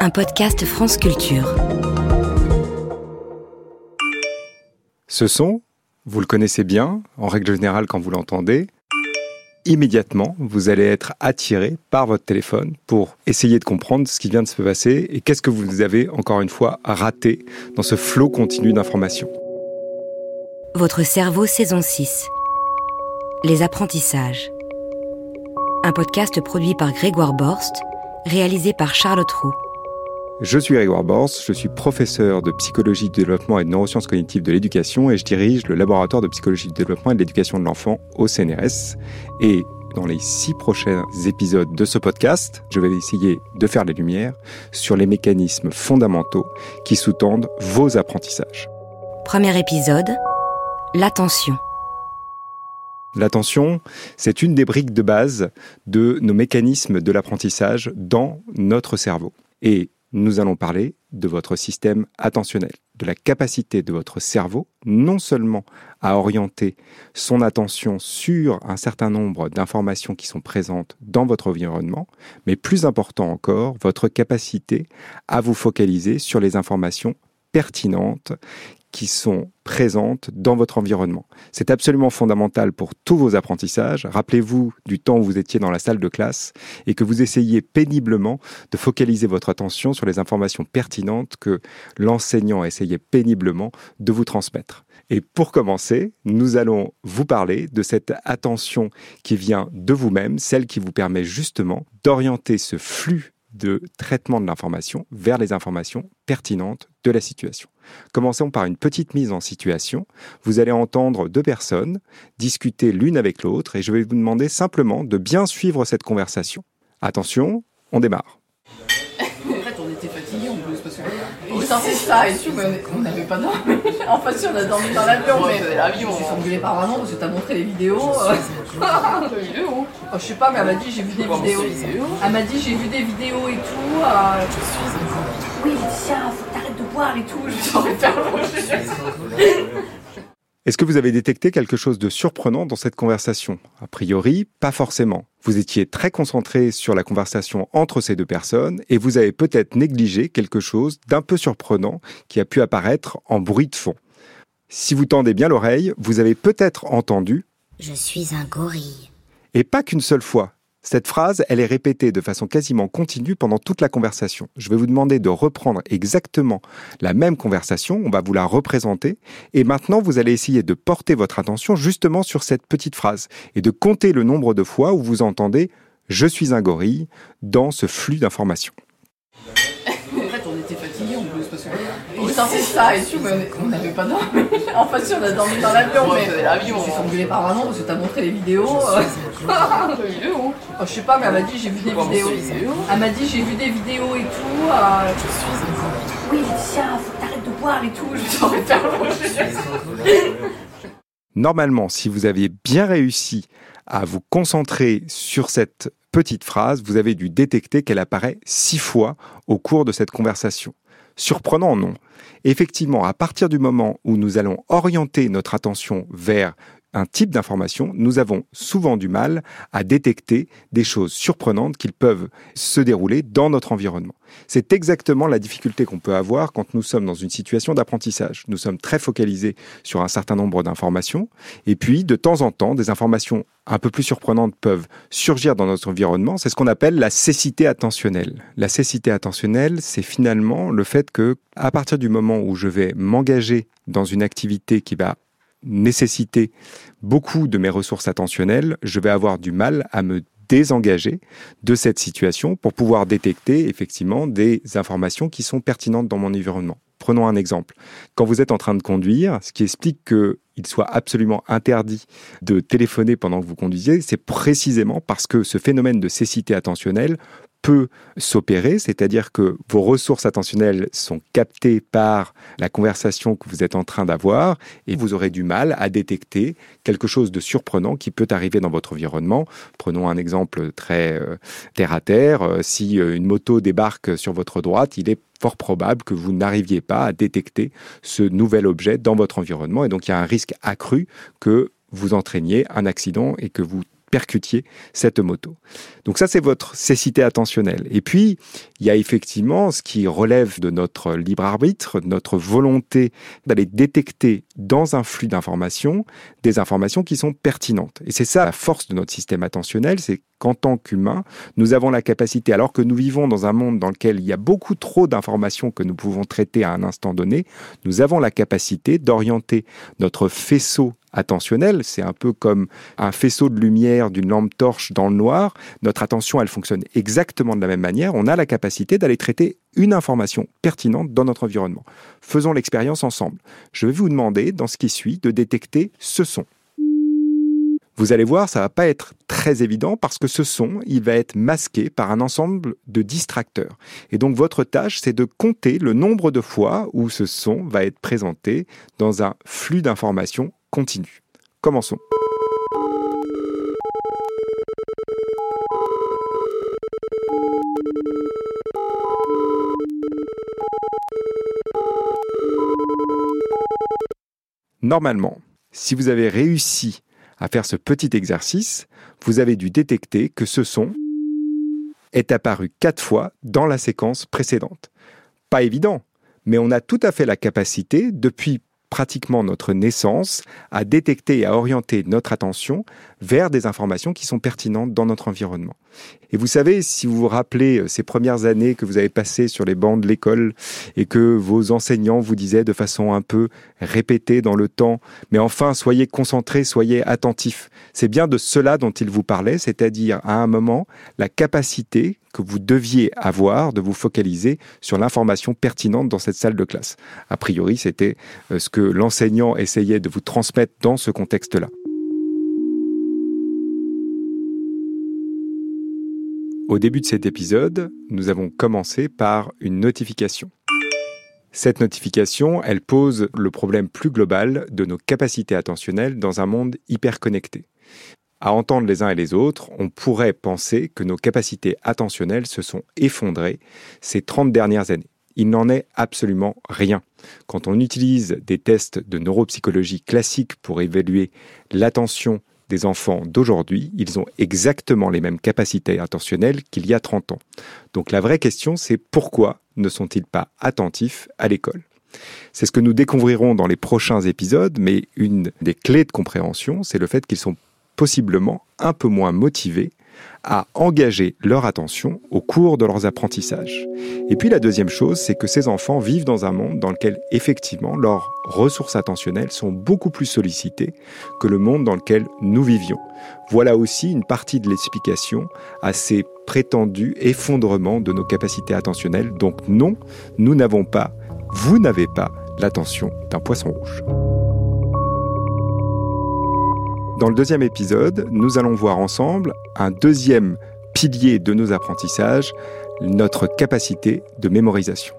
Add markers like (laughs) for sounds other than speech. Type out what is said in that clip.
un podcast France Culture. Ce son, vous le connaissez bien, en règle générale quand vous l'entendez, immédiatement, vous allez être attiré par votre téléphone pour essayer de comprendre ce qui vient de se passer et qu'est-ce que vous avez encore une fois raté dans ce flot continu d'informations. Votre cerveau saison 6. Les apprentissages. Un podcast produit par Grégoire Borst, réalisé par Charlotte Roux. Je suis Grégoire Borst, je suis professeur de psychologie du développement et de neurosciences cognitives de l'éducation et je dirige le laboratoire de psychologie du développement et de l'éducation de l'enfant au CNRS. Et dans les six prochains épisodes de ce podcast, je vais essayer de faire les lumières sur les mécanismes fondamentaux qui sous-tendent vos apprentissages. Premier épisode, l'attention. L'attention, c'est une des briques de base de nos mécanismes de l'apprentissage dans notre cerveau. Et nous allons parler de votre système attentionnel, de la capacité de votre cerveau non seulement à orienter son attention sur un certain nombre d'informations qui sont présentes dans votre environnement, mais plus important encore, votre capacité à vous focaliser sur les informations pertinentes qui sont présentes dans votre environnement. C'est absolument fondamental pour tous vos apprentissages. Rappelez-vous du temps où vous étiez dans la salle de classe et que vous essayiez péniblement de focaliser votre attention sur les informations pertinentes que l'enseignant essayait péniblement de vous transmettre. Et pour commencer, nous allons vous parler de cette attention qui vient de vous-même, celle qui vous permet justement d'orienter ce flux de traitement de l'information vers les informations pertinentes de la situation. Commençons par une petite mise en situation. Vous allez entendre deux personnes discuter l'une avec l'autre et je vais vous demander simplement de bien suivre cette conversation. Attention, on démarre. En fait, on était fatigués en plus parce sortait ça et tout, mais on n'avait pas dormi. (laughs) En fait, si on a dormi dans l'avion, mais l'avion, on s'est engueulé par maman parce que t'as montré les vidéos. vidéo (laughs) Je sais pas, mais elle m'a dit j'ai vu des vidéos. Elle m'a dit j'ai vu des vidéos et tout. euh, Oui, tiens, faut que t'arrêtes de boire et tout. (laughs) Je me suis faire Est-ce que vous avez détecté quelque chose de surprenant dans cette conversation? A priori, pas forcément. Vous étiez très concentré sur la conversation entre ces deux personnes et vous avez peut-être négligé quelque chose d'un peu surprenant qui a pu apparaître en bruit de fond. Si vous tendez bien l'oreille, vous avez peut-être entendu, Je suis un gorille. et pas qu'une seule fois. Cette phrase, elle est répétée de façon quasiment continue pendant toute la conversation. Je vais vous demander de reprendre exactement la même conversation, on va vous la représenter, et maintenant vous allez essayer de porter votre attention justement sur cette petite phrase et de compter le nombre de fois où vous entendez ⁇ Je suis un gorille ⁇ dans ce flux d'informations. En fait, on était fatigués en plus parce qu'on sortait ça et tout, mais on n'avait pas dormi. En fait, si on a dormi dans l'avion, mais l'avion, on s'est engueulé par maman parce que t'as montré les vidéos. vidéos (laughs) oh, Je sais pas, mais elle m'a dit j'ai vu des vidéos. Elle m'a dit j'ai vu des vidéos et tout. euh, Oui, tiens, faut que t'arrêtes de boire et tout. Je suis envie faire Normalement, si vous aviez bien réussi à vous concentrer sur cette petite phrase, vous avez dû détecter qu'elle apparaît six fois au cours de cette conversation. Surprenant, non. Effectivement, à partir du moment où nous allons orienter notre attention vers un type d'information, nous avons souvent du mal à détecter des choses surprenantes qui peuvent se dérouler dans notre environnement. C'est exactement la difficulté qu'on peut avoir quand nous sommes dans une situation d'apprentissage. Nous sommes très focalisés sur un certain nombre d'informations et puis de temps en temps, des informations un peu plus surprenantes peuvent surgir dans notre environnement. C'est ce qu'on appelle la cécité attentionnelle. La cécité attentionnelle, c'est finalement le fait que à partir du moment où je vais m'engager dans une activité qui va nécessiter beaucoup de mes ressources attentionnelles, je vais avoir du mal à me désengager de cette situation pour pouvoir détecter effectivement des informations qui sont pertinentes dans mon environnement. Prenons un exemple. Quand vous êtes en train de conduire, ce qui explique qu'il soit absolument interdit de téléphoner pendant que vous conduisez, c'est précisément parce que ce phénomène de cécité attentionnelle peut s'opérer, c'est-à-dire que vos ressources attentionnelles sont captées par la conversation que vous êtes en train d'avoir et vous aurez du mal à détecter quelque chose de surprenant qui peut arriver dans votre environnement. Prenons un exemple très euh, terre à terre. Euh, si euh, une moto débarque sur votre droite, il est fort probable que vous n'arriviez pas à détecter ce nouvel objet dans votre environnement et donc il y a un risque accru que vous entraîniez un accident et que vous percutiez cette moto. Donc ça, c'est votre cécité attentionnelle. Et puis, il y a effectivement ce qui relève de notre libre arbitre, notre volonté d'aller détecter dans un flux d'informations des informations qui sont pertinentes. Et c'est ça la force de notre système attentionnel, c'est qu'en tant qu'humain, nous avons la capacité, alors que nous vivons dans un monde dans lequel il y a beaucoup trop d'informations que nous pouvons traiter à un instant donné, nous avons la capacité d'orienter notre faisceau attentionnel. C'est un peu comme un faisceau de lumière d'une lampe torche dans le noir. Notre attention, elle fonctionne exactement de la même manière. On a la capacité d'aller traiter une information pertinente dans notre environnement. Faisons l'expérience ensemble. Je vais vous demander, dans ce qui suit, de détecter ce son. Vous allez voir, ça va pas être très évident parce que ce son, il va être masqué par un ensemble de distracteurs. Et donc votre tâche, c'est de compter le nombre de fois où ce son va être présenté dans un flux d'informations continu. Commençons. Normalement, si vous avez réussi à faire ce petit exercice, vous avez dû détecter que ce son est apparu quatre fois dans la séquence précédente. Pas évident, mais on a tout à fait la capacité, depuis pratiquement notre naissance, à détecter et à orienter notre attention vers des informations qui sont pertinentes dans notre environnement. Et vous savez, si vous vous rappelez euh, ces premières années que vous avez passées sur les bancs de l'école et que vos enseignants vous disaient de façon un peu répétée dans le temps, mais enfin, soyez concentrés, soyez attentifs. C'est bien de cela dont ils vous parlaient, c'est-à-dire à un moment, la capacité que vous deviez avoir de vous focaliser sur l'information pertinente dans cette salle de classe. A priori, c'était euh, ce que l'enseignant essayait de vous transmettre dans ce contexte-là. Au début de cet épisode, nous avons commencé par une notification. Cette notification, elle pose le problème plus global de nos capacités attentionnelles dans un monde hyper connecté. À entendre les uns et les autres, on pourrait penser que nos capacités attentionnelles se sont effondrées ces 30 dernières années. Il n'en est absolument rien. Quand on utilise des tests de neuropsychologie classiques pour évaluer l'attention des enfants d'aujourd'hui, ils ont exactement les mêmes capacités attentionnelles qu'il y a 30 ans. Donc la vraie question, c'est pourquoi ne sont-ils pas attentifs à l'école? C'est ce que nous découvrirons dans les prochains épisodes, mais une des clés de compréhension, c'est le fait qu'ils sont possiblement un peu moins motivés à engager leur attention au cours de leurs apprentissages. Et puis la deuxième chose, c'est que ces enfants vivent dans un monde dans lequel effectivement leurs ressources attentionnelles sont beaucoup plus sollicitées que le monde dans lequel nous vivions. Voilà aussi une partie de l'explication à ces prétendus effondrements de nos capacités attentionnelles. Donc non, nous n'avons pas, vous n'avez pas l'attention d'un poisson rouge. Dans le deuxième épisode, nous allons voir ensemble un deuxième pilier de nos apprentissages, notre capacité de mémorisation.